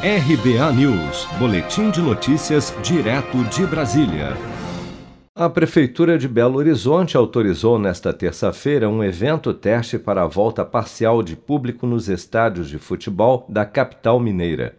RBA News, Boletim de Notícias, direto de Brasília. A Prefeitura de Belo Horizonte autorizou nesta terça-feira um evento teste para a volta parcial de público nos estádios de futebol da capital mineira.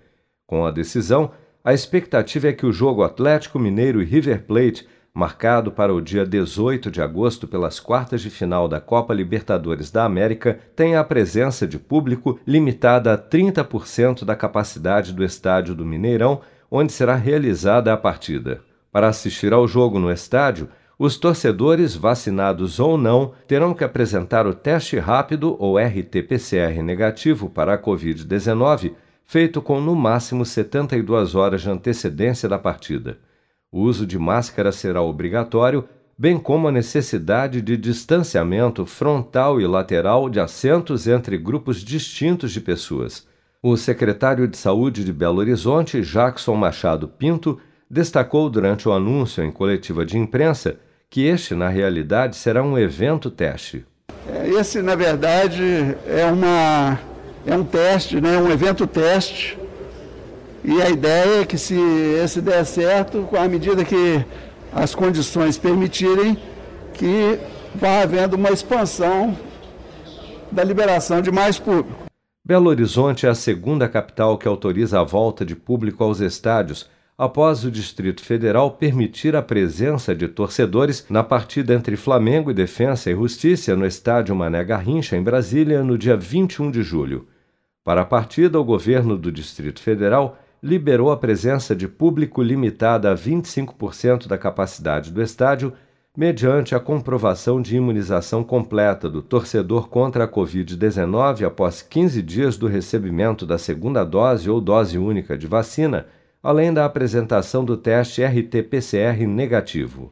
Com a decisão, a expectativa é que o jogo Atlético Mineiro e River Plate marcado para o dia 18 de agosto pelas quartas de final da Copa Libertadores da América, tem a presença de público limitada a 30% da capacidade do estádio do Mineirão, onde será realizada a partida. Para assistir ao jogo no estádio, os torcedores, vacinados ou não, terão que apresentar o teste rápido ou RT-PCR negativo para a Covid-19, feito com no máximo 72 horas de antecedência da partida. O uso de máscara será obrigatório, bem como a necessidade de distanciamento frontal e lateral de assentos entre grupos distintos de pessoas. O secretário de Saúde de Belo Horizonte, Jackson Machado Pinto, destacou durante o anúncio em coletiva de imprensa que este, na realidade, será um evento teste. É, esse, na verdade, é, uma, é um teste, né, um evento teste e a ideia é que se esse der certo, com a medida que as condições permitirem, que vá havendo uma expansão da liberação de mais público. Belo Horizonte é a segunda capital que autoriza a volta de público aos estádios, após o Distrito Federal permitir a presença de torcedores na partida entre Flamengo e Defensa e Justiça no estádio Mané Garrincha, em Brasília, no dia 21 de julho. Para a partida, o governo do Distrito Federal liberou a presença de público limitada a 25% da capacidade do estádio, mediante a comprovação de imunização completa do torcedor contra a Covid-19 após 15 dias do recebimento da segunda dose ou dose única de vacina, além da apresentação do teste RT-PCR negativo.